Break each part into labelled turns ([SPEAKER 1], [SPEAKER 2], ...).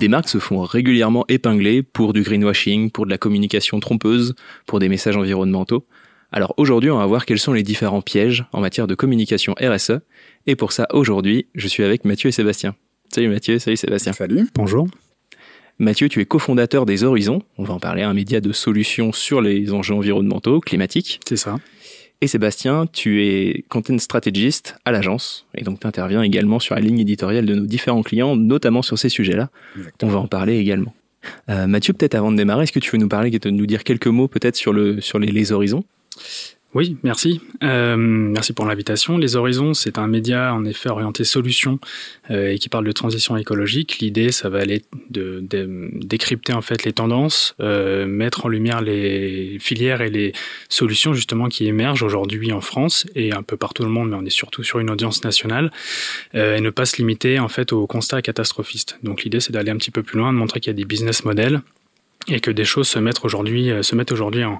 [SPEAKER 1] Des marques se font régulièrement épingler pour du greenwashing, pour de la communication trompeuse, pour des messages environnementaux. Alors aujourd'hui, on va voir quels sont les différents pièges en matière de communication RSE. Et pour ça, aujourd'hui, je suis avec Mathieu et Sébastien. Salut Mathieu, salut Sébastien.
[SPEAKER 2] Salut, bonjour.
[SPEAKER 1] Mathieu, tu es cofondateur des Horizons. On va en parler, un média de solutions sur les enjeux environnementaux, climatiques.
[SPEAKER 2] C'est ça.
[SPEAKER 1] Et Sébastien, tu es content strategist à l'agence, et donc tu interviens également sur la ligne éditoriale de nos différents clients, notamment sur ces sujets-là. On va en parler également. Euh, Mathieu, peut-être avant de démarrer, est-ce que tu veux nous parler, nous dire quelques mots peut-être sur, le, sur les, les horizons?
[SPEAKER 2] Oui, merci. Euh, merci pour l'invitation. Les Horizons, c'est un média en effet orienté solutions euh, et qui parle de transition écologique. L'idée, ça va aller de, décrypter en fait les tendances, euh, mettre en lumière les filières et les solutions justement qui émergent aujourd'hui en France et un peu partout dans le monde, mais on est surtout sur une audience nationale et ne pas se limiter en fait aux constats catastrophistes. Donc l'idée, c'est d'aller un petit peu plus loin, de montrer qu'il y a des business models et que des choses se mettent aujourd'hui euh, se mettent aujourd'hui en,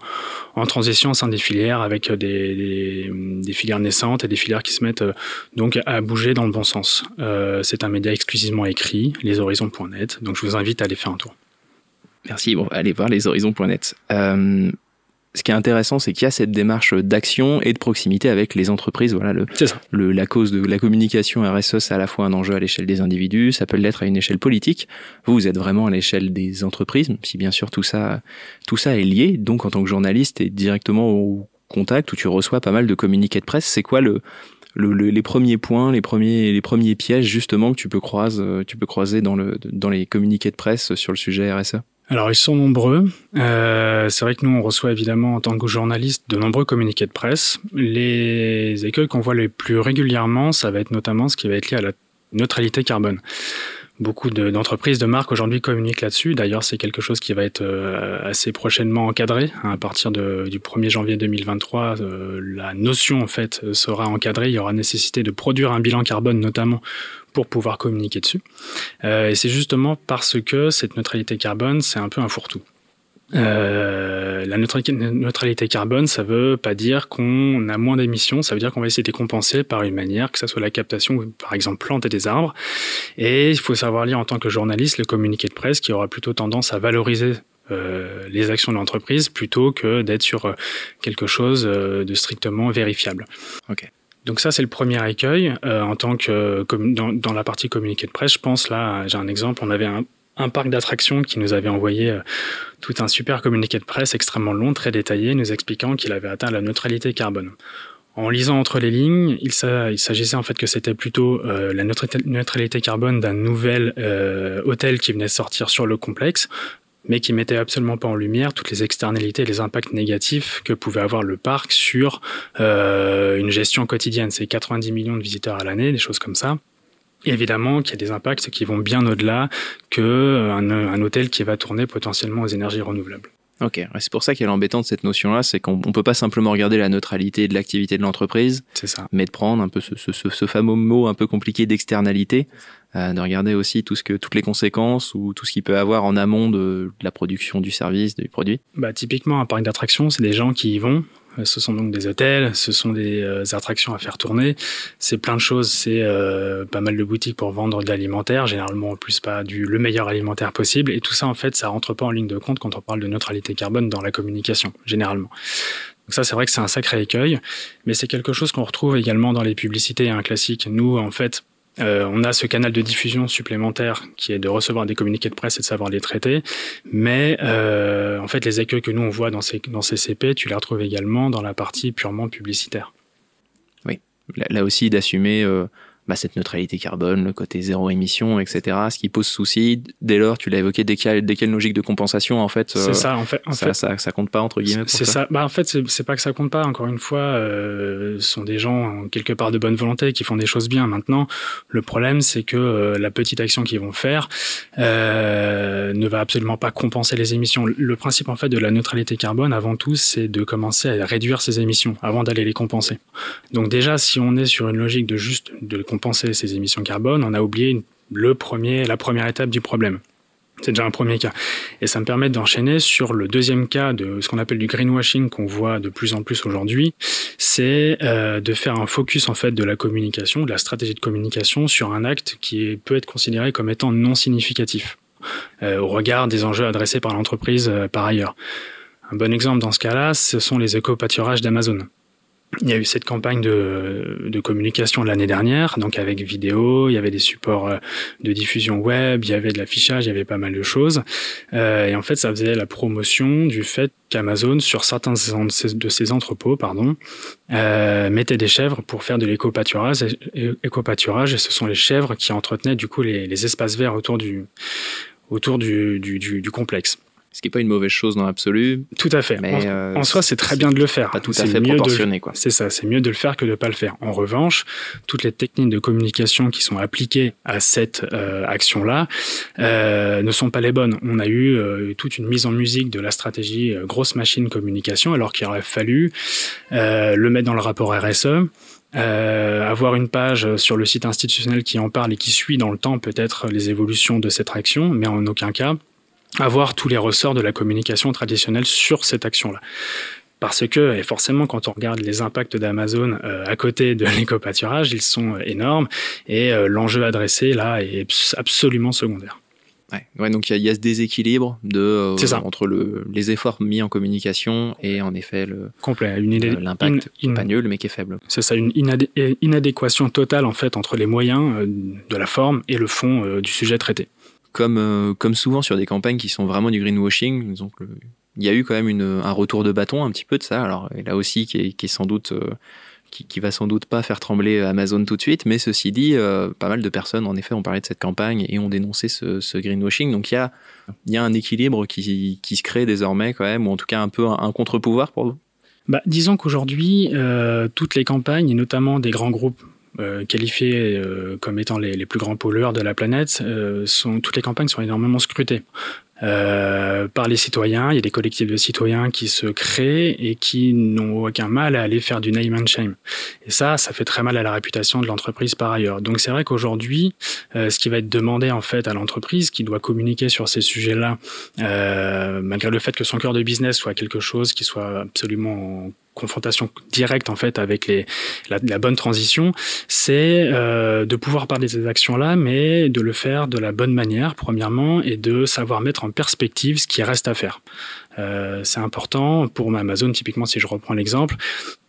[SPEAKER 2] en, transition au sein des filières avec des, des, des, filières naissantes et des filières qui se mettent euh, donc à bouger dans le bon sens. Euh, c'est un média exclusivement écrit, leshorizons.net, donc je vous invite à aller faire un tour.
[SPEAKER 1] Merci, bon, allez voir leshorizons.net. Euh, ce qui est intéressant, c'est qu'il y a cette démarche d'action et de proximité avec les entreprises. Voilà, le, le, la cause de la communication RSE, c'est à la fois un enjeu à l'échelle des individus, ça peut l'être à une échelle politique. Vous, vous êtes vraiment à l'échelle des entreprises, si bien sûr tout ça, tout ça est lié. Donc, en tant que journaliste, et directement au contact où tu reçois pas mal de communiqués de presse. C'est quoi le, le, les premiers points, les premiers, les premiers pièges justement que tu peux croiser, tu peux croiser dans le, dans les communiqués de presse sur le sujet RSE?
[SPEAKER 2] Alors ils sont nombreux. Euh, c'est vrai que nous on reçoit évidemment en tant que journaliste de nombreux communiqués de presse. Les écueils qu'on voit les plus régulièrement, ça va être notamment ce qui va être lié à la neutralité carbone. Beaucoup d'entreprises, de, marques aujourd'hui communiquent là-dessus. D'ailleurs, c'est quelque chose qui va être euh, assez prochainement encadré. À partir du 1er janvier 2023, euh, la notion en fait sera encadrée. Il y aura nécessité de produire un bilan carbone, notamment pour pouvoir communiquer dessus. Euh, et c'est justement parce que cette neutralité carbone, c'est un peu un fourre-tout. Euh, la neutralité, carbone, ça veut pas dire qu'on a moins d'émissions, ça veut dire qu'on va essayer de compenser par une manière, que ce soit la captation, par exemple planter des arbres. Et il faut savoir lire en tant que journaliste le communiqué de presse qui aura plutôt tendance à valoriser euh, les actions de l'entreprise plutôt que d'être sur quelque chose de strictement vérifiable.
[SPEAKER 1] Ok.
[SPEAKER 2] Donc ça, c'est le premier écueil. Euh, en tant que dans, dans, la partie communiqué de presse, je pense là, j'ai un exemple. On avait un, parc d'attractions qui nous avait envoyé euh, tout un super communiqué de presse extrêmement long, très détaillé, nous expliquant qu'il avait atteint la neutralité carbone. En lisant entre les lignes, il s'agissait en fait que c'était plutôt euh, la neutralité carbone d'un nouvel euh, hôtel qui venait de sortir sur le complexe, mais qui mettait absolument pas en lumière toutes les externalités les impacts négatifs que pouvait avoir le parc sur euh, une gestion quotidienne. C'est 90 millions de visiteurs à l'année, des choses comme ça évidemment qu'il y a des impacts qui vont bien au-delà qu'un euh, un hôtel qui va tourner potentiellement aux énergies renouvelables.
[SPEAKER 1] Ok, c'est pour ça qu'elle est embêtante cette notion-là, c'est qu'on ne peut pas simplement regarder la neutralité de l'activité de l'entreprise,
[SPEAKER 2] c'est ça.
[SPEAKER 1] mais de prendre un peu ce, ce, ce fameux mot un peu compliqué d'externalité, euh, de regarder aussi tout ce que toutes les conséquences ou tout ce qu'il peut avoir en amont de, de la production du service, du produit.
[SPEAKER 2] Bah typiquement un parc d'attractions, c'est des gens qui y vont, ce sont donc des hôtels, ce sont des euh, attractions à faire tourner, c'est plein de choses, c'est euh, pas mal de boutiques pour vendre de l'alimentaire, généralement en plus pas du le meilleur alimentaire possible, et tout ça en fait ça rentre pas en ligne de compte quand on parle de neutralité carbone dans la communication, généralement. Donc ça c'est vrai que c'est un sacré écueil, mais c'est quelque chose qu'on retrouve également dans les publicités, hein, classique. Nous en fait euh, on a ce canal de diffusion supplémentaire qui est de recevoir des communiqués de presse et de savoir les traiter. Mais euh, en fait, les écueils que nous on voit dans ces, dans ces CP, tu les retrouves également dans la partie purement publicitaire.
[SPEAKER 1] Oui, là, aussi d'assumer euh, bah, cette neutralité carbone, le côté zéro émission, etc. Ce qui pose souci, dès lors, tu l'as évoqué, dès qu'il y, y a une logique de compensation, en fait,
[SPEAKER 2] c'est ça, en fait, en
[SPEAKER 1] ça,
[SPEAKER 2] fait,
[SPEAKER 1] ça, ça, compte pas entre guillemets.
[SPEAKER 2] C'est ça. Bah en fait, c'est pas que ça compte pas. Encore une fois, euh, ce sont des gens quelque part de bonne volonté qui font des choses bien. Maintenant, le problème, c'est que euh, la petite action qu'ils vont faire euh, ne va absolument pas compenser les émissions. Le principe en fait de la neutralité carbone, avant tout, c'est de commencer à réduire ses émissions avant d'aller les compenser. Donc déjà, si on est sur une logique de juste de compenser ses émissions carbone, on a oublié le premier, la première étape du problème. C'est déjà un premier cas. Et ça me permet d'enchaîner sur le deuxième cas de ce qu'on appelle du greenwashing qu'on voit de plus en plus aujourd'hui. C'est euh, de faire un focus en fait de la communication, de la stratégie de communication sur un acte qui peut être considéré comme étant non significatif. au regard des enjeux adressés par l'entreprise par ailleurs. Un bon exemple dans ce cas-là, ce sont les éco-pâturages d'Amazon. Il y a eu cette campagne de, de communication l'année dernière, donc avec vidéo, il y avait des supports euh, de diffusion web, il y avait de l'affichage, il y avait pas mal de choses. Euh, et en fait, ça faisait la promotion du fait qu'Amazon, sur certains de ses entrepôts, pardon, euh, mettait des chèvres pour faire de l'éco-pâturage. Éco-pâturage, et ce sont les chèvres qui entretenaient du coup les, les espaces verts autour du autour du, du, du, du complexe.
[SPEAKER 1] Ce qui n'est pas une mauvaise chose dans l'absolu.
[SPEAKER 2] Tout à fait. Mais en, euh, soi, c'est très bien de le faire.
[SPEAKER 1] Pas tout à fait proportionné, quoi.
[SPEAKER 2] C'est ça. C'est mieux de le faire que de ne pas le faire. En revanche, toutes les techniques de communication qui sont appliquées à cette euh, action-là euh, ne sont pas les bonnes. On a eu euh, toute une mise en musique de la stratégie euh, grosse machine communication, alors qu'il aurait fallu le mettre dans le rapport RSE. Euh, avoir une page sur le site institutionnel qui en parle et qui suit dans le temps peut-être les évolutions de cette action, mais en aucun cas avoir tous les ressorts de la communication traditionnelle sur cette action-là. Parce que, et forcément, quand on regarde les impacts d'Amazon euh, à côté de l'éco-pâturage, ils sont énormes et euh, l'enjeu adressé là est absolument secondaire.
[SPEAKER 1] Ouais, ouais donc il y, y, a ce déséquilibre de euh, entre le, les efforts mis en communication et en effet le
[SPEAKER 2] complet,
[SPEAKER 1] l'impact pas nul mais qui est faible.
[SPEAKER 2] C'est ça, une inadéquation totale en fait entre les moyens de la forme et le fond du sujet traité
[SPEAKER 1] comme, euh, comme souvent sur des campagnes qui sont vraiment du greenwashing, donc il y a eu quand même un retour de bâton un petit peu de ça. Alors là aussi, qui est, sans doute, euh, qui, va sans doute pas faire trembler Amazon tout de suite, mais ceci dit, euh, pas mal de personnes en effet ont parlé de cette campagne et ont dénoncé ce, greenwashing. Donc il y a, un équilibre qui, se crée désormais quand même, ou en tout cas un peu un, un contre-pouvoir pour vous?
[SPEAKER 2] Bah, disons qu'aujourd'hui, toutes les campagnes, et notamment des grands groupes euh, qualifiés euh, comme étant les, plus grands pollueurs de la planète, euh, toutes les campagnes sont énormément scrutées. Par les citoyens. Il y a des collectifs de citoyens qui se créent et qui n'ont aucun mal à aller faire du name and shame. Et ça, ça fait très mal à la réputation de l'entreprise par ailleurs. Donc c'est vrai qu'aujourd'hui, ce qui va être demandé en fait à l'entreprise qui doit communiquer sur ces sujets-là, malgré le fait que son cœur de business soit quelque chose qui soit absolument confrontation directe en fait avec les, la, bonne transition, c'est euh, de pouvoir parler de ces actions-là, mais de le faire de la bonne manière, premièrement, et de savoir mettre en perspective ce qui reste à faire. Euh, c'est important pour Amazon, typiquement, si je reprends l'exemple,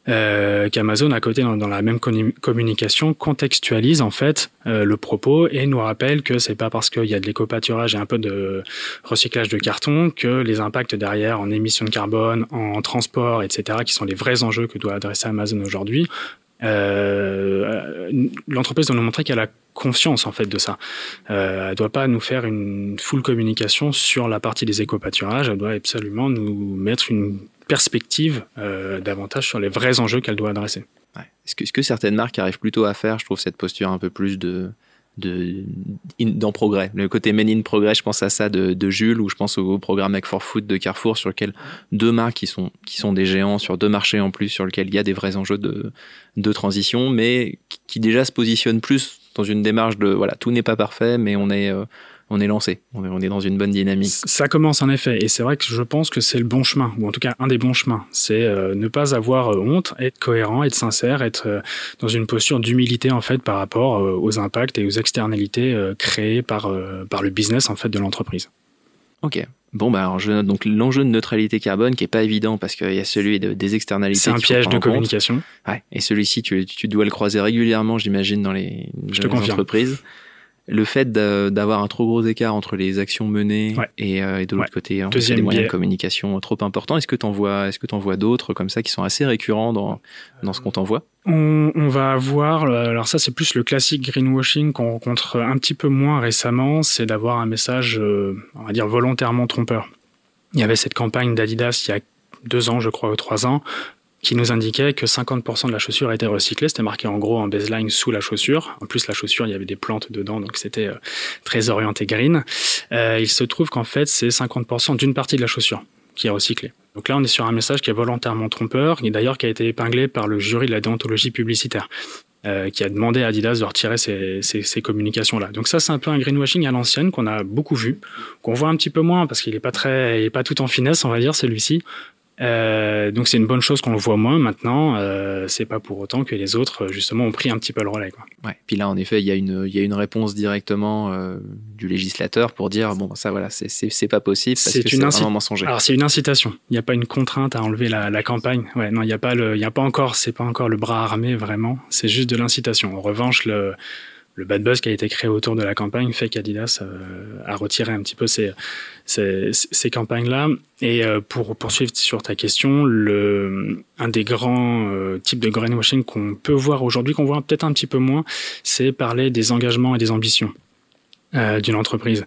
[SPEAKER 2] euh, qu'Amazon, à côté, dans, la même communication, contextualise en fait euh, le propos et nous rappelle que c'est pas parce qu'il y a de l'éco-pâturage et un peu de recyclage de carton que les impacts derrière en émissions de carbone, en transport, etc., qui sont les vrais enjeux que doit adresser Amazon aujourd'hui, euh, l'entreprise doit nous montrer qu'elle a conscience en fait de ça. Euh, elle doit pas nous faire une full communication sur la partie des éco-pâturages. Elle doit absolument nous mettre une perspective euh, davantage sur les vrais enjeux qu'elle doit adresser.
[SPEAKER 1] Est-ce que, est que, certaines marques arrivent plutôt à faire, je trouve, cette posture un peu plus de de in, dans progrès. Le côté men in progrès je pense à ça de, de Jules ou je pense au, programme Make for Food de Carrefour sur lequel deux marques qui sont qui sont des géants sur deux marchés en plus sur lequel il y a des vrais enjeux de de transition mais qui, qui déjà se positionnent plus dans une démarche de voilà tout n'est pas parfait mais on est euh, on est lancé, on est, dans une bonne dynamique.
[SPEAKER 2] Ça commence en effet, et c'est vrai que je pense que c'est le bon chemin, ou en tout cas un des bons chemins. C'est euh, ne pas avoir euh, honte, être cohérent, être sincère, être euh, dans une posture d'humilité en fait par rapport euh, aux impacts et aux externalités créées par, par le business en fait de l'entreprise.
[SPEAKER 1] Ok. Bon, bah, alors je note donc l'enjeu de neutralité carbone qui est pas évident parce qu'il y a celui de, des externalités.
[SPEAKER 2] C'est un piège de communication.
[SPEAKER 1] Ouais. Et celui-ci, tu, tu dois le croiser régulièrement, j'imagine, dans les,
[SPEAKER 2] je
[SPEAKER 1] dans
[SPEAKER 2] te
[SPEAKER 1] les entreprises le fait d'avoir un trop gros écart entre les actions menées
[SPEAKER 2] ouais.
[SPEAKER 1] et, euh, et, de l'autre ouais. côté Deuxième des moyens de communication trop importants. Est-ce que tu en vois, est-ce que tu en vois d'autres comme ça qui sont assez récurrents dans, dans ce qu'on t'envoie?
[SPEAKER 2] On, on, va avoir, alors ça c'est plus le classique greenwashing qu'on rencontre un petit peu moins récemment, c'est d'avoir un message, euh, on va dire volontairement trompeur. Il y avait cette campagne d'Adidas il y a deux ans, je crois, ou trois ans, qui nous indiquait que 50% de la chaussure était recyclée. C'était marqué en gros en baseline sous la chaussure. En plus, la chaussure, il y avait des plantes dedans, donc c'était euh, très orienté green. Euh, il se trouve qu'en fait, c'est 50% d'une partie de la chaussure qui est recyclée. Donc là, on est sur un message qui est volontairement trompeur, et d'ailleurs qui a été épinglé par le jury de la déontologie publicitaire. Euh, qui a demandé à Adidas de retirer ces, ces, ces communications-là. Donc ça, c'est un peu un greenwashing à l'ancienne qu'on a beaucoup vu, qu'on voit un petit peu moins parce qu'il est pas très, il est pas tout en finesse, on va dire celui-ci, Euh, donc c'est une bonne chose qu'on le voit moins maintenant. Euh, c'est pas pour autant que les autres justement ont pris un petit peu le relais. Quoi.
[SPEAKER 1] Ouais. Puis là en effet il y a une il y a une réponse directement euh, du législateur pour dire bon ça voilà c'est c'est pas possible parce que c'est vraiment mensonger.
[SPEAKER 2] Alors c'est une incitation. Il n'y a pas une contrainte à enlever la, la campagne. Ouais non il n'y a pas le il y a pas encore c'est pas encore le bras armé vraiment. C'est juste de l'incitation. En revanche le le bad buzz qui a été créé autour de la campagne fait qu'Adidas euh, a retiré un petit peu ces, ces, ces campagnes-là. Et euh, pour poursuivre sur ta question, le, un des grands euh, types de greenwashing qu'on peut voir aujourd'hui, qu'on voit peut-être un petit peu moins, c'est parler des engagements et des ambitions. d'une entreprise.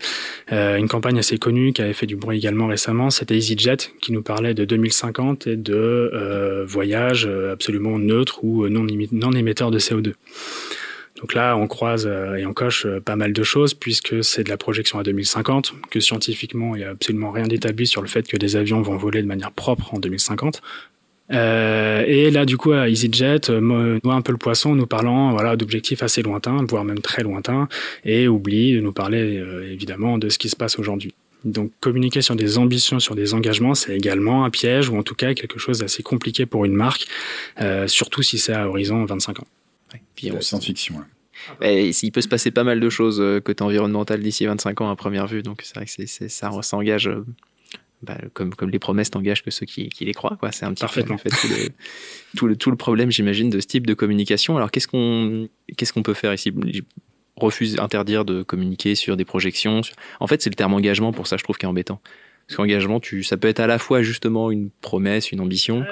[SPEAKER 2] une campagne assez connue qui avait fait du bruit également récemment, c'était EasyJet qui nous parlait de 2050 et de voyages absolument neutres ou non, non émetteurs de CO2. Donc là, on croise euh, et on coche euh, pas mal de choses puisque c'est de la projection à 2050, que scientifiquement, il n'y a absolument rien d'établi sur le fait que des avions vont voler de manière propre en 2050. Euh, et là, du coup, EasyJet, noie un peu le poisson, nous parlant voilà d'objectifs assez lointains, voire même très lointains, et oublie de nous parler évidemment de ce qui se passe aujourd'hui. Donc communiquer sur des ambitions, sur des engagements, c'est également un piège ou en tout cas quelque chose d'assez compliqué pour une marque, surtout si c'est à horizon 25 ans.
[SPEAKER 3] Puis la science-fiction.
[SPEAKER 1] il peut se passer pas mal de choses euh, côté environnemental d'ici 25 ans à première vue, donc c'est vrai que ça s'engage euh, bah, comme, comme les promesses n'engagent que ceux qui, qui les croient. Quoi. C'est un petit
[SPEAKER 2] peu en
[SPEAKER 1] fait, tout, le, tout, le, tout le problème, j'imagine, de ce type de communication. Alors qu'est-ce qu'on, qu'est-ce qu'on peut faire ici? Refuse, interdire de communiquer sur des projections. En fait, c'est le terme engagement pour ça, je trouve, qui est embêtant. Parce qu'engagement, tu, ça peut être à la fois justement une promesse, une ambition,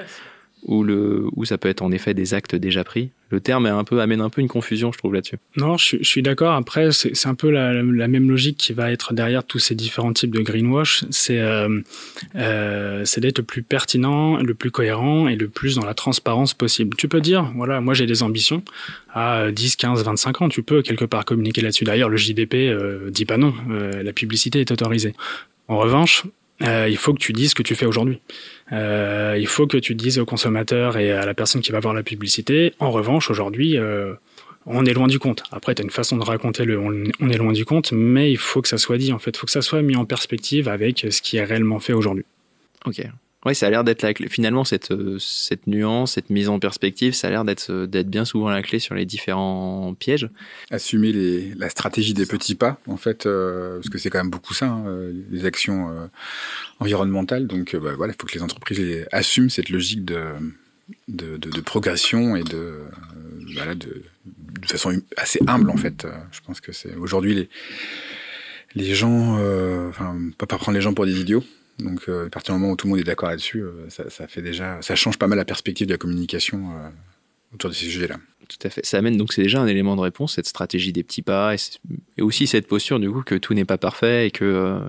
[SPEAKER 1] ou, le, ou ça peut être en effet des actes déjà pris. Le terme est un peu, amène un peu une confusion, je trouve, là-dessus.
[SPEAKER 2] Non, je, je suis d'accord. Après, c'est un peu la, la, même logique qui va être derrière tous ces différents types de greenwash. C'est euh, euh, d'être le plus pertinent, le plus cohérent et le plus dans la transparence possible. Tu peux dire, voilà, moi j'ai des ambitions à 10, 15, 25 ans. Tu peux quelque part communiquer là-dessus. D'ailleurs, le JDP euh, dit pas non. Euh, la publicité est autorisée. En revanche, euh, il faut que tu dises ce que tu fais aujourd'hui. Euh, il faut que tu dises au consommateur et à la personne qui va voir la publicité. En revanche, aujourd'hui, euh, on est loin du compte. Après, tu as une façon de raconter le on, est loin du compte, mais il faut que ça soit dit, en fait. Il faut que ça soit mis en perspective avec ce qui est réellement fait aujourd'hui.
[SPEAKER 1] Ok. Oui, ça a l'air d'être la clé. Finalement, cette, euh, cette nuance, cette mise en perspective, ça a l'air d'être, euh, d'être bien souvent la clé sur les différents pièges.
[SPEAKER 3] Assumer les, la stratégie des petits pas, en fait, euh, parce que c'est quand même beaucoup ça, hein, les actions environnementales. Donc, bah, voilà, il faut que les entreprises assument cette logique de, de, de, de progression et de, voilà, de, de façon assez humble, en fait. Je pense que c'est aujourd'hui les, les gens, enfin, on peut pas prendre les gens pour des idiots. Donc, euh, à partir du moment où tout le monde est d'accord là-dessus, euh, ça, fait déjà, ça change pas mal la perspective de la communication euh, autour de ces sujets-là.
[SPEAKER 1] Tout à fait. Ça amène donc c'est déjà un élément de réponse, cette stratégie des petits pas, et, aussi cette posture du coup que tout n'est pas parfait et que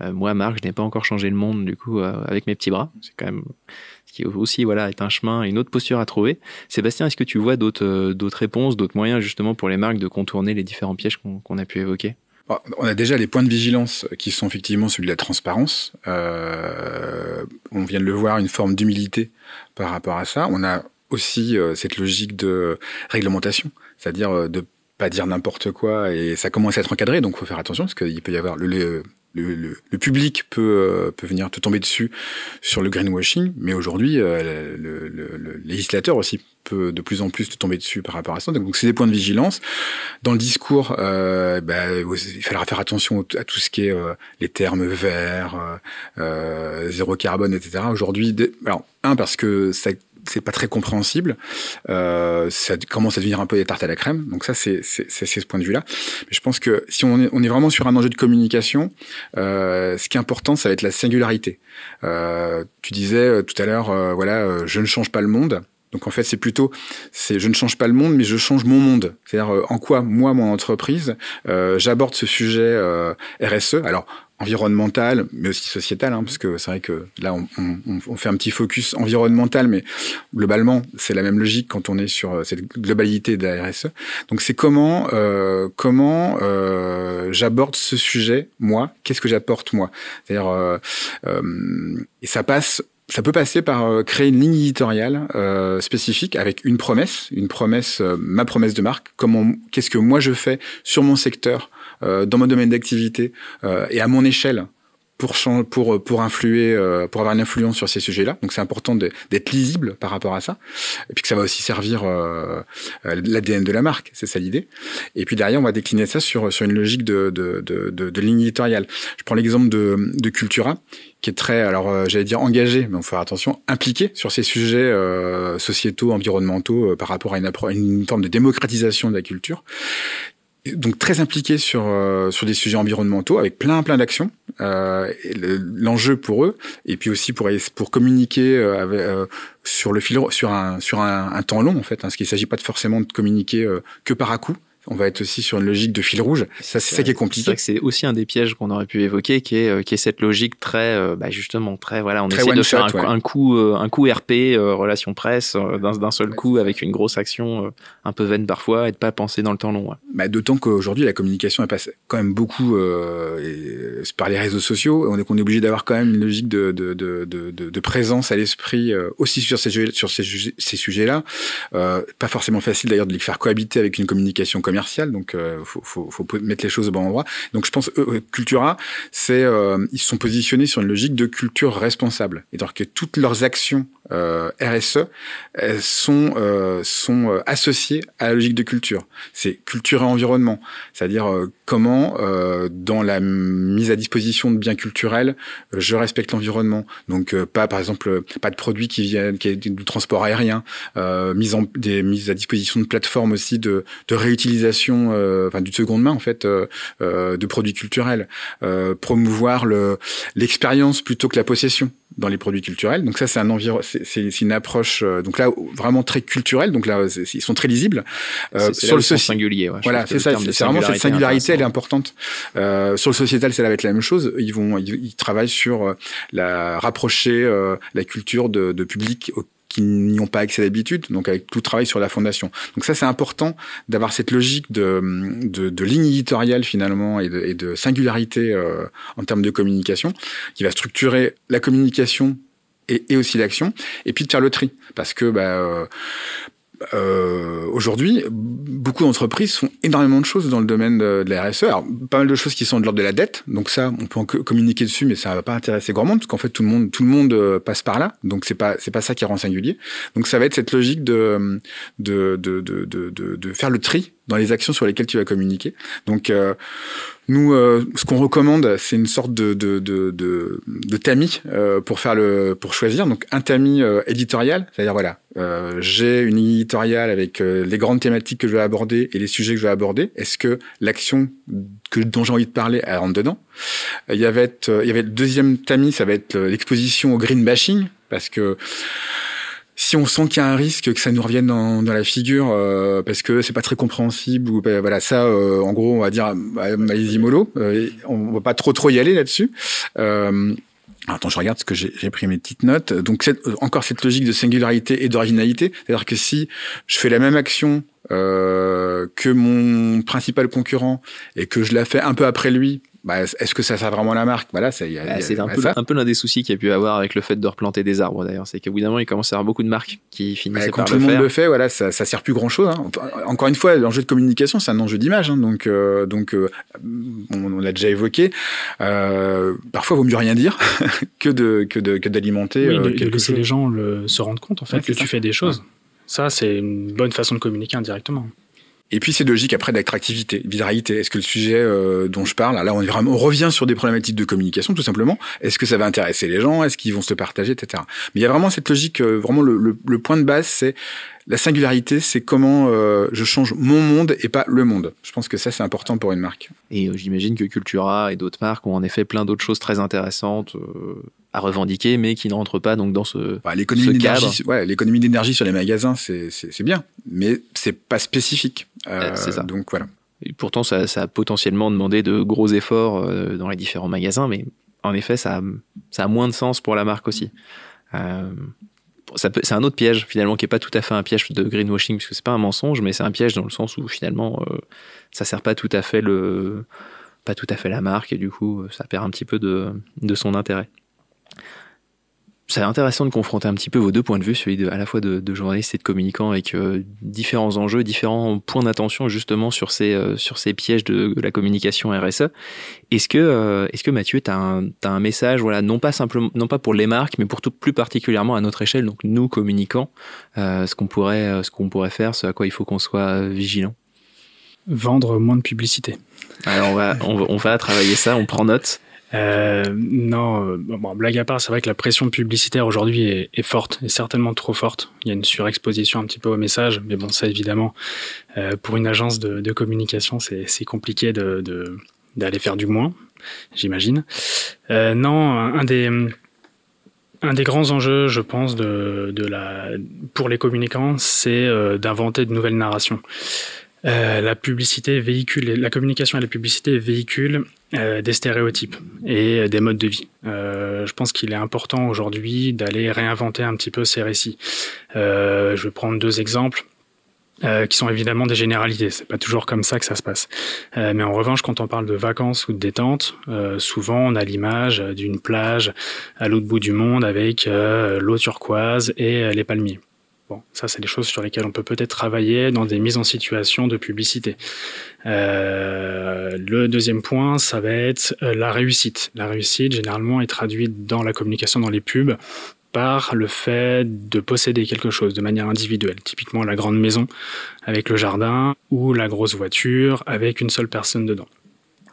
[SPEAKER 1] moi, Marc, je n'ai pas encore changé le monde du coup avec mes petits bras. C'est quand même ce qui aussi voilà est un chemin, une autre posture à trouver. Sébastien, est-ce que tu vois d'autres réponses, d'autres moyens justement pour les marques de contourner les différents pièges qu'on a pu évoquer?
[SPEAKER 3] On a déjà les points de vigilance qui sont effectivement celui de la transparence. Euh, on vient de le voir, une forme d'humilité par rapport à ça. On a aussi euh, cette logique de réglementation, c'est-à-dire euh, de pas dire n'importe quoi et ça commence à être encadré, donc faut faire attention parce qu'il peut y avoir le, le, le, public peut, euh, peut venir te tomber dessus sur le greenwashing, mais aujourd'hui le, le, législateur aussi peut de plus en plus te tomber dessus par rapport à ça. Donc c'est des points de vigilance. Dans le discours, euh, bah, il faudra faire attention à tout ce qui est euh, les termes verts, euh, zéro carbone, etc. Aujourd'hui, alors un parce que ça c'est pas très compréhensible. Euh, ça commence à devenir un peu des tartes à la crème. Donc ça, c'est ce point de vue-là. Mais je pense que si on est, vraiment sur un enjeu de communication, euh, ce qui est important, ça va être la singularité. Euh, tu disais euh, tout à l'heure, euh, voilà, je ne change pas le monde. Donc en fait, c'est plutôt, c'est je ne change pas le monde, mais je change mon monde. C'est-à-dire en quoi moi, mon entreprise, j'aborde ce sujet RSE. Alors environnemental, mais aussi sociétal, hein, parce que c'est vrai que là, on, on, on, fait un petit focus environnemental, mais globalement, c'est la même logique quand on est sur euh, cette globalité de la RSE. Donc, c'est comment, euh, comment euh, j'aborde ce sujet, moi, qu'est-ce que j'apporte, moi? C'est-à-dire, euh, euh, et ça passe ça peut passer par euh, créer une ligne éditoriale euh, spécifique avec une promesse, une promesse, ma promesse de marque. Comment, qu'est-ce que moi je fais sur mon secteur euh, dans mon domaine d'activité euh, et à mon échelle pour pour pour influer, euh, pour avoir une influence sur ces sujets-là. Donc c'est important d'être lisible par rapport à ça, et puis que ça va aussi servir euh, euh l'ADN de la marque. C'est ça l'idée. Et puis derrière, on va décliner ça sur sur une logique de de de, de, de ligne éditoriale. Je prends l'exemple de de Cultura, qui est très, alors euh, j'allais dire engagé, mais on faut faire attention, impliqué sur ces sujets euh, sociétaux, environnementaux, par rapport à une, une forme de démocratisation de la culture donc très impliqués sur euh, sur des sujets environnementaux avec plein plein d'actions. Euh, L'enjeu pour eux et puis aussi pour pour communiquer euh, euh, sur le fil sur un sur un, temps long en fait. Hein, parce qu'il s'agit pas de forcément de communiquer que par à coup on va être aussi sur une logique de fil rouge. Ça, c'est ça qui est compliqué.
[SPEAKER 1] C'est c'est aussi un des pièges qu'on aurait pu évoquer, qui est, euh, qui est cette logique très, euh, bah justement, très, voilà, on essaie de faire un, coup, euh, un coup RP, relation presse, d'un seul coup, avec une grosse action un peu vaine parfois, et de pas penser dans le temps long.
[SPEAKER 3] Bah, D'autant qu'aujourd'hui, la communication, elle passe quand même beaucoup par les réseaux sociaux. On est, on est obligé d'avoir quand même une logique de, de, de, de, de présence à l'esprit aussi sur ces, sur ces, ces sujets-là. pas forcément facile d'ailleurs de les faire cohabiter avec une communication comme donc euh, faut, faut, mettre les choses au bon endroit. Donc je pense euh, Cultura, c'est euh, ils sont positionnés sur une logique de culture responsable, et donc que toutes leurs actions RSE sont associées à la logique de culture. C'est culture et environnement, c'est-à-dire comment dans la mise à disposition de biens culturels, je respecte l'environnement. Donc pas par exemple pas de produits qui viennent qui est du transport aérien, mise des mises à disposition de plateformes aussi de réutilisation enfin du seconde main en fait de produits culturels, promouvoir le l'expérience plutôt que la possession dans les produits culturels. Donc ça, c'est un environ, c'est une approche euh, donc là vraiment très culturelle. Donc là, ils sont très lisibles.
[SPEAKER 1] Euh, sur le singulier. Ouais,
[SPEAKER 3] voilà, c'est ça. C'est vraiment cette singularité, elle est importante. Euh, sur le sociétal, va être la même chose. Ils vont, ils, travaillent sur euh, la rapprocher euh, la culture de, de public qui n'y ont pas accès d'habitude, donc avec tout le travail sur la fondation. Donc ça, c'est important d'avoir cette logique de, de, de, ligne éditoriale finalement et de, et de singularité euh, en termes de communication, qui va structurer la communication et, et aussi l'action, et puis de faire le tri, parce que bah, euh, euh, aujourd'hui, beaucoup d'entreprises font énormément de choses dans le domaine de, la RSE. Alors, pas mal de choses qui sont de l'ordre de la dette. Donc ça, on peut en communiquer dessus, mais ça va pas intéresser grand monde, parce qu'en fait, tout le monde, tout le monde euh, passe par là. Donc c'est pas, c'est pas ça qui rend singulier. Donc ça va être cette logique de, de, de, de, de, de faire le tri dans les actions sur lesquelles tu vas communiquer. Donc euh, nous, euh, ce qu'on recommande, c'est une sorte de, de, de, de, de tamis euh, pour faire le pour choisir. Donc un tamis euh, éditorial, c'est-à-dire voilà, euh, j'ai une éditoriale avec les grandes thématiques que je vais aborder et les sujets que je vais aborder. Est-ce que l'action que dont j'ai envie de parler, elle rentre dedans? Il y avait il y avait le deuxième tamis, ça va être l'exposition au green bashing parce que si on sent qu'il y a un risque que ça nous revienne dans, dans la figure euh, parce que c'est pas très compréhensible ou ben, voilà ça euh, en gros on va dire bah, allez-y mollo euh, on va pas trop trop y aller là-dessus euh, Attends, je regarde ce que j'ai pris mes petites notes. Donc, encore cette logique de singularité et d'originalité. C'est-à-dire que si je fais la même action euh, que mon principal concurrent et que je la fais un peu après lui, bah, est-ce que ça sert vraiment la marque? Voilà, c'est
[SPEAKER 1] bah, un, peu, un peu l'un des soucis qu'il y a pu avoir avec le fait de replanter des arbres d'ailleurs, c'est qu'au bout d'un moment il commence à y avoir beaucoup de marques qui finissent bah,
[SPEAKER 3] par
[SPEAKER 1] quand
[SPEAKER 3] le
[SPEAKER 1] tout
[SPEAKER 3] le monde le fait, voilà, ça, ça sert plus grand chose. Hein. Encore une fois, l'enjeu de communication, c'est un enjeu d'image, hein. donc euh, donc euh, on, l'a déjà évoqué. Euh, parfois, il vaut mieux rien dire que de que de que d'alimenter.
[SPEAKER 2] Oui, de, laisser les gens le, se rendre compte en fait que tu fais des choses. Ça, c'est une bonne façon de communiquer indirectement.
[SPEAKER 3] Et puis c'est logique après d'attractivité, viralité. Est-ce que le sujet euh, dont je parle, là on, on, revient sur des problématiques de communication tout simplement. Est-ce que ça va intéresser les gens? Est-ce qu'ils vont se partager, etc. Mais il y a vraiment cette logique, euh, vraiment le, le, le, point de base, c'est la singularité, c'est comment euh, je change mon monde et pas le monde. Je pense que ça c'est important pour une marque.
[SPEAKER 1] Et j'imagine que Cultura et d'autres marques ont en effet plein d'autres choses très intéressantes à revendiquer, mais qui ne rentrent pas donc dans ce,
[SPEAKER 3] bah, l'économie
[SPEAKER 1] d'énergie,
[SPEAKER 3] ouais, l'économie d'énergie sur les magasins, c'est, bien, mais c'est pas spécifique. Euh, ça. Donc voilà.
[SPEAKER 1] Et pourtant, ça, ça, a potentiellement demandé de gros efforts euh, dans les différents magasins, mais en effet, ça a, ça a moins de sens pour la marque aussi. Euh, c'est un autre piège finalement qui est pas tout à fait un piège de greenwashing parce que c'est pas un mensonge, mais c'est un piège dans le sens où finalement euh, ça sert pas tout à fait le, pas tout à fait la marque et du coup ça perd un petit peu de, de son intérêt. C'est intéressant de confronter un petit peu vos deux points de vue, celui de, à la fois de, de journaliste et de communicant, avec euh, différents enjeux, différents points d'attention justement sur ces, euh, sur ces pièges de, la communication RSE. Est-ce que, euh, est-ce que Mathieu, tu as un, as un message, voilà, non pas simplement, non pas pour les marques, mais pour tout plus particulièrement à notre échelle, donc nous communicants, ce qu'on pourrait, ce qu'on pourrait faire, ce à quoi il faut qu'on soit vigilant?
[SPEAKER 2] Vendre moins de publicité.
[SPEAKER 1] Alors on va, on va, on va travailler ça, on prend note.
[SPEAKER 2] Euh, non, euh, blague à part, c'est vrai que la pression publicitaire aujourd'hui est, est, forte, et certainement trop forte. Il y a une surexposition un petit peu au message, mais bon, ça évidemment, euh, pour une agence de, communication, c'est compliqué d'aller faire du moins, j'imagine. Euh, non, un des grands enjeux, je pense, de, de la, pour les communicants, c'est d'inventer de nouvelles narrations. Euh, la publicité véhicule, la communication et la publicité véhiculent euh, des stéréotypes et des modes de vie. Euh, je pense qu'il est important aujourd'hui d'aller réinventer un petit peu ces récits. je vais prendre deux exemples. qui sont évidemment des généralités. C'est pas toujours comme ça que ça se passe. mais en revanche, quand on parle de vacances ou de détente, souvent on a l'image d'une plage à l'autre bout du monde avec l'eau turquoise et les palmiers. Bon, ça, c'est des choses sur lesquelles on peut peut-être travailler dans des mises en situation de publicité. Euh, le deuxième point, ça va être euh, la réussite. La réussite, généralement, est traduite dans la communication, dans les pubs, par le fait de posséder quelque chose de manière individuelle. Typiquement, la grande maison avec le jardin ou la grosse voiture avec une seule personne dedans.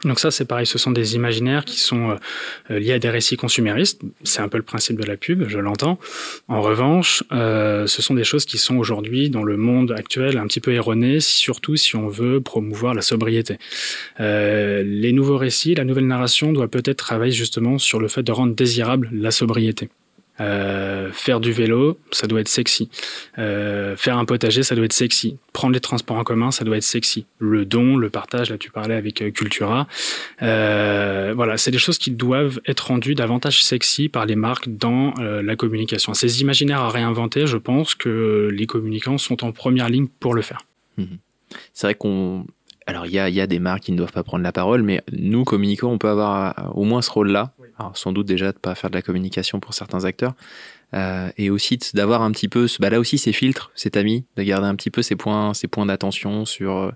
[SPEAKER 2] Donc ça, c'est pareil, ce sont des imaginaires qui sont euh, liés à des récits consuméristes. C'est un peu le principe de la pub, je l'entends. En revanche, euh, ce sont des choses qui sont aujourd'hui, dans le monde actuel, un petit peu erronées, surtout si on veut promouvoir la sobriété. Euh, les nouveaux récits, la nouvelle narration doit peut-être travailler justement sur le fait de rendre désirable la sobriété. Euh, faire du vélo, ça doit être sexy. Euh, faire un potager, ça doit être sexy. Prendre les transports en commun, ça doit être sexy. Le don, le partage, là tu parlais avec euh, Cultura. Voilà, c'est des choses qui doivent être rendues davantage sexy par les marques dans la communication. Ces imaginaires à réinventer, je pense que les communicants sont en première ligne pour le faire.
[SPEAKER 1] Mhm. C'est vrai qu'on alors il y a, y a, des marques qui ne doivent pas prendre la parole, mais nous communicants, on peut avoir au moins ce rôle-là alors, sans doute déjà de pas faire de la communication pour certains acteurs, euh, et aussi d'avoir un petit peu, bah là aussi ces filtres, cet ami, de garder un petit peu ces points, ces points d'attention sur euh,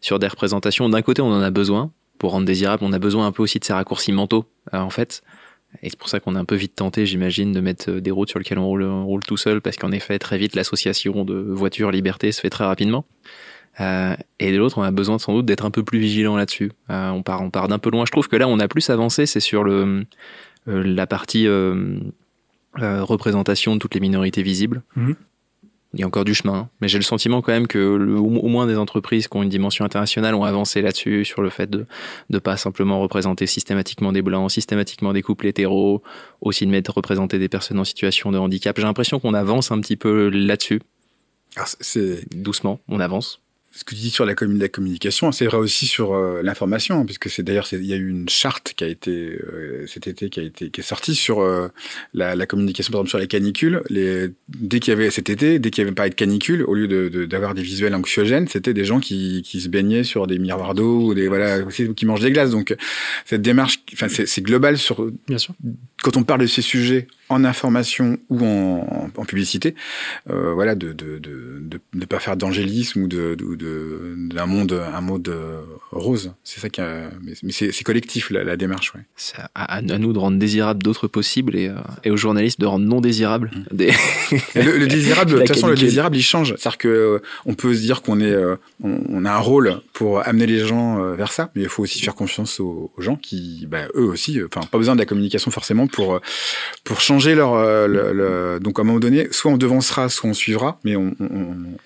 [SPEAKER 1] sur des représentations. D'un côté, on en a besoin pour rendre désirable, on a besoin un peu aussi de ces raccourcis mentaux, euh, en fait. Et c'est pour ça qu'on est un peu vite tenté, j'imagine, de mettre des routes sur lesquelles on roule, on roule tout seul, parce qu'en effet, très vite, l'association de voiture liberté se fait très rapidement. Euh, et de l'autre, on a besoin sans doute d'être un peu plus vigilant là-dessus. Euh, on part, on part d'un peu loin. Je trouve que là, on a plus avancé, c'est sur le, euh, la partie représentation de toutes les minorités visibles. Mhm. Il y a encore du chemin, mais j'ai le sentiment quand même que au moins des entreprises qui ont une dimension internationale ont avancé là-dessus, sur le fait de ne pas simplement représenter systématiquement des blancs, systématiquement des couples hétéros, aussi de mettre représenter des personnes en situation de handicap. J'ai l'impression qu'on avance un petit peu là-dessus. C'est doucement, on avance
[SPEAKER 3] ce que tu dis sur la, la communication, c'est vrai aussi sur euh, l'information, puisque c'est d'ailleurs il y a eu une charte qui a été euh, cet été qui a été qui est sortie sur euh, la, la, communication par exemple sur les canicules. Les, dès qu'il y avait cet été, dès qu'il y avait pas de canicule, au lieu de d'avoir des visuels anxiogènes, c'était des gens qui, qui se baignaient sur des miroirs d'eau ou des voilà qui mangent des glaces. Donc cette démarche, enfin c'est global sur.
[SPEAKER 2] Bien sûr.
[SPEAKER 3] Quand on parle de ces sujets en information ou en, en publicité, euh, voilà, de de, de de de pas faire d'angélisme ou de de d'un monde un mode rose. C'est ça qui a, mais, c'est collectif la, la démarche. Ouais.
[SPEAKER 1] C'est à, à, nous de rendre désirable d'autres possibles et, euh, et aux journalistes de rendre non désirables mmh. des.
[SPEAKER 3] le, le, désirable, de toute façon, le désirable, il change. C'est-à-dire que euh, on peut se dire qu'on est, euh, on, on, a un rôle pour amener les gens vers ça, mais il faut aussi faire confiance aux, aux gens qui, bah, eux aussi, enfin, pas besoin de la communication forcément pour pour changer euh, donc à un moment donné, soit on devancera, soit on suivra, mais on,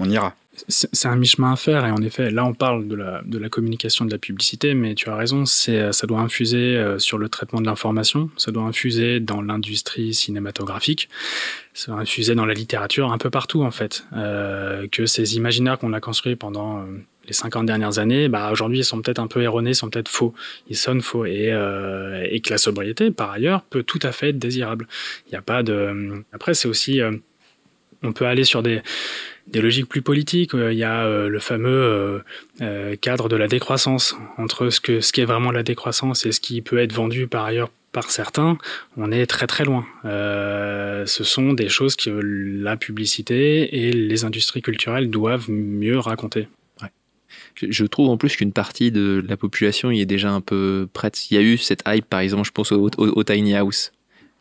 [SPEAKER 3] ira.
[SPEAKER 2] C'est un mi-chemin à faire et en effet, là on parle de la, communication, de la publicité, mais tu as raison, c'est ça doit infuser euh, sur le traitement de l'information, ça doit infuser dans l'industrie cinématographique, ça doit infuser dans la littérature, un peu partout en fait. Euh, que ces imaginaires qu'on a construits pendant euh, les 50 dernières années, bah, aujourd'hui, ils sont peut-être un peu erronés, ils sont peut-être faux, ils sonnent faux, et, euh, et que la sobriété, par ailleurs, peut tout à fait être désirable. Il n'y a pas de. Après, c'est aussi, euh, on peut aller sur des des logiques plus politiques. Il y a euh, le fameux cadre de la décroissance entre ce que ce qui est vraiment la décroissance et ce qui peut être vendu par ailleurs par certains, on est très très loin. Euh, ce sont des choses que la publicité et les industries culturelles doivent mieux raconter.
[SPEAKER 1] Je trouve en plus qu'une partie de la population y est déjà un peu prête. Il y a eu cette hype, par exemple, je pense au Tiny House.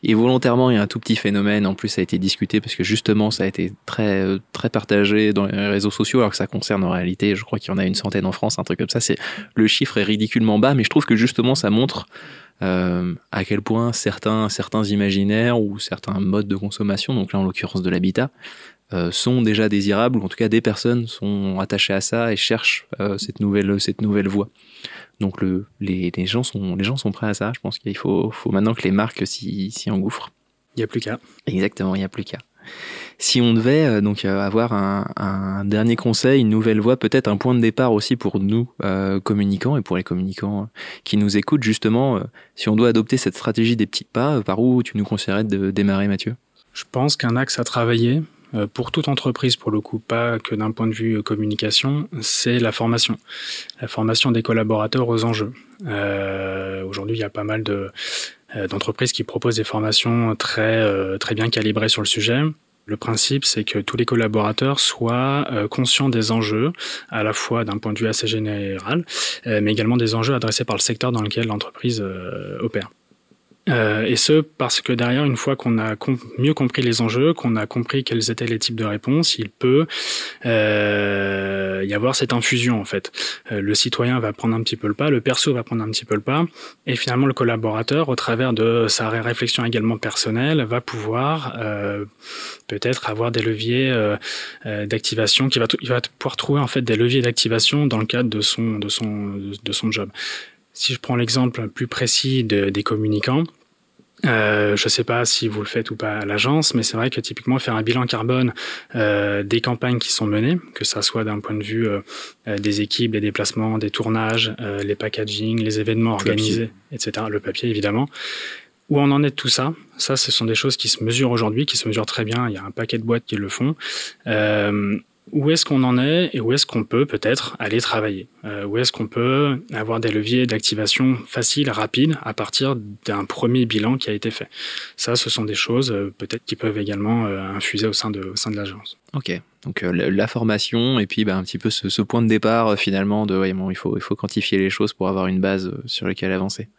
[SPEAKER 1] Et volontairement, il y a un tout petit phénomène. En plus, ça a été discuté parce que justement, ça a été très euh, très partagé dans les réseaux sociaux, alors que ça concerne en réalité, je crois qu'il y en a une centaine en France, un truc comme ça. C'est le chiffre est ridiculement bas, mais je trouve que justement, ça montre euh, à quel point certains certains imaginaires ou certains modes de consommation, donc là en l'occurrence de l'habitat, sont déjà désirables ou en tout cas des personnes sont attachées à ça et cherchent euh, cette nouvelle cette nouvelle voie. Donc le, les, les, gens sont, les gens sont prêts à ça. Je pense qu'il faut, faut maintenant que les marques s'y, s'y engouffrent.
[SPEAKER 2] Il n'y a plus qu'à.
[SPEAKER 1] Exactement, il n'y a plus qu'à. Si on devait euh, donc euh, avoir un, un, dernier conseil, une nouvelle voie, peut-être un point de départ aussi pour nous euh, communicants et pour les communicants qui nous écoutent justement, si on doit adopter cette stratégie des petits pas, par où tu nous conseillerais de démarrer, Mathieu?
[SPEAKER 2] Je pense qu'un axe à travailler, euh, pour toute entreprise, pour le coup, pas que d'un point de vue euh, communication, c'est la formation. La formation des collaborateurs aux enjeux. Euh, Aujourd'hui, il y a pas mal de, euh, d'entreprises qui proposent des formations très, très bien calibrées sur le sujet. Le principe, c'est que tous les collaborateurs soient conscients des enjeux, à la fois d'un point de vue assez général, mais également des enjeux adressés par le secteur dans lequel l'entreprise opère. Euh, et ce, parce que derrière, une fois qu'on a mieux compris les enjeux, qu'on a compris quels étaient les types de réponses, il peut euh, y avoir cette infusion en fait. Euh, le citoyen va prendre un petit peu le pas, le perso va prendre un petit peu le pas, et finalement le collaborateur, au travers de sa réflexion également personnelle, va pouvoir euh, peut-être avoir des leviers d'activation, qui va, il va pouvoir trouver en fait des leviers d'activation dans le cadre de son de son de son job. Si je prends l'exemple plus précis de, des communicants, euh, je ne sais pas si vous le faites ou pas à l'agence, mais c'est vrai que typiquement faire un bilan carbone euh, des campagnes qui sont menées, que ça soit d'un point de vue euh, euh des équipes, des déplacements, des tournages, euh, les packaging, les événements organisés, etc. Le papier évidemment. Où on en est de tout ça Ça, ce sont des choses qui se mesurent aujourd'hui, qui se mesurent très bien. Il y a un paquet de boîtes qui le font. Où est-ce qu'on en est et où est-ce qu'on peut peut-être aller travailler euh, Où est-ce qu'on peut avoir des leviers d'activation faciles, rapides, à partir d'un premier bilan qui a été fait Ça, ce sont des choses euh, peut-être qui peuvent également euh, infuser au sein de, de l'agence.
[SPEAKER 1] Ok, donc la formation et puis bah, un petit peu ce, point de départ finalement de ouais, bon, il, faut, il faut quantifier les choses pour avoir une base sur laquelle avancer.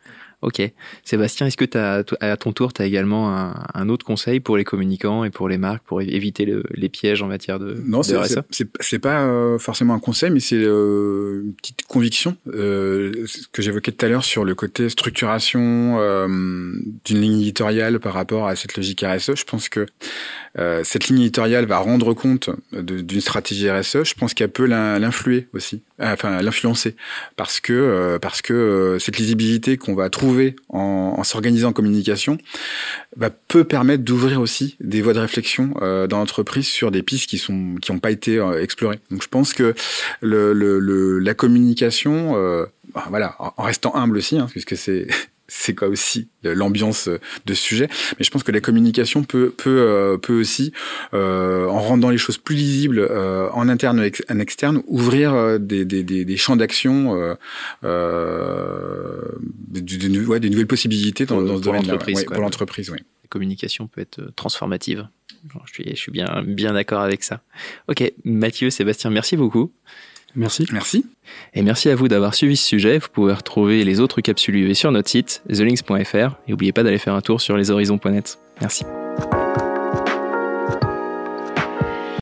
[SPEAKER 1] Ok. Sébastien, est-ce que as, à ton tour, tu as également un, un, autre conseil pour les communicants et pour les marques pour éviter le, les pièges en matière de
[SPEAKER 3] Non, c'est pas euh, forcément un conseil, mais c'est euh, une petite conviction euh, que j'évoquais tout à l'heure sur le côté structuration euh, d'une ligne éditoriale par rapport à cette logique RSE. Je pense que euh, cette ligne éditoriale va rendre compte d'une stratégie RSE. Je pense qu'elle peut l'influer aussi, enfin l'influencer, parce que parce que cette lisibilité qu'on va trouver en, s'organisant en communication va, peut permettre d'ouvrir aussi des voies de réflexion euh, dans l'entreprise sur des pistes qui sont qui n'ont pas été euh, explorées. Donc je pense que le, le, le la communication, euh, bah, voilà, en restant humble aussi, hein, puisque c'est c'est quoi aussi l'ambiance de ce sujet. Mais je pense que la communication peut peut euh, peut aussi, euh, en rendant les choses plus lisibles euh, en interne et en externe, ouvrir des, des, des, des champs d'action, euh, des, ouais, des nouvelles possibilités dans, dans ce domaine-là ouais, pour l'entreprise. Oui.
[SPEAKER 1] La communication peut être transformative. Je suis, je suis bien, bien d'accord avec ça. Ok, Mathieu, Sébastien, merci beaucoup.
[SPEAKER 2] Merci.
[SPEAKER 3] Merci.
[SPEAKER 1] Et merci à vous d'avoir suivi ce sujet. Vous pouvez retrouver les autres capsules UV sur notre site, thelinks.fr. Et n'oubliez pas d'aller faire un tour sur leshorizons.net. Merci.